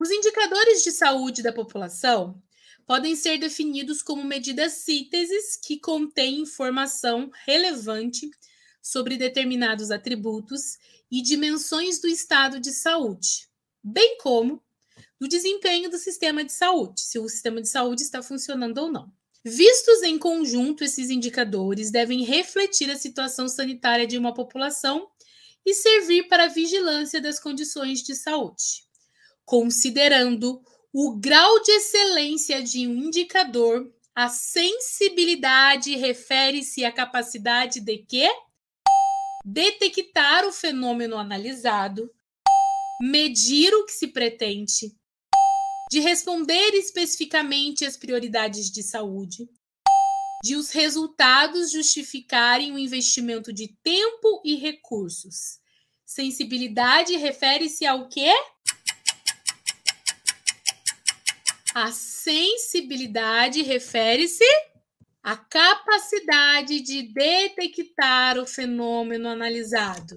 Os indicadores de saúde da população podem ser definidos como medidas sínteses que contêm informação relevante sobre determinados atributos e dimensões do estado de saúde, bem como do desempenho do sistema de saúde, se o sistema de saúde está funcionando ou não. Vistos em conjunto, esses indicadores devem refletir a situação sanitária de uma população e servir para a vigilância das condições de saúde, considerando o grau de excelência de um indicador. A sensibilidade refere-se à capacidade de quê? Detectar o fenômeno analisado, medir o que se pretende, de responder especificamente às prioridades de saúde, de os resultados justificarem o investimento de tempo e recursos. Sensibilidade refere-se ao quê? A sensibilidade refere-se à capacidade de detectar o fenômeno analisado.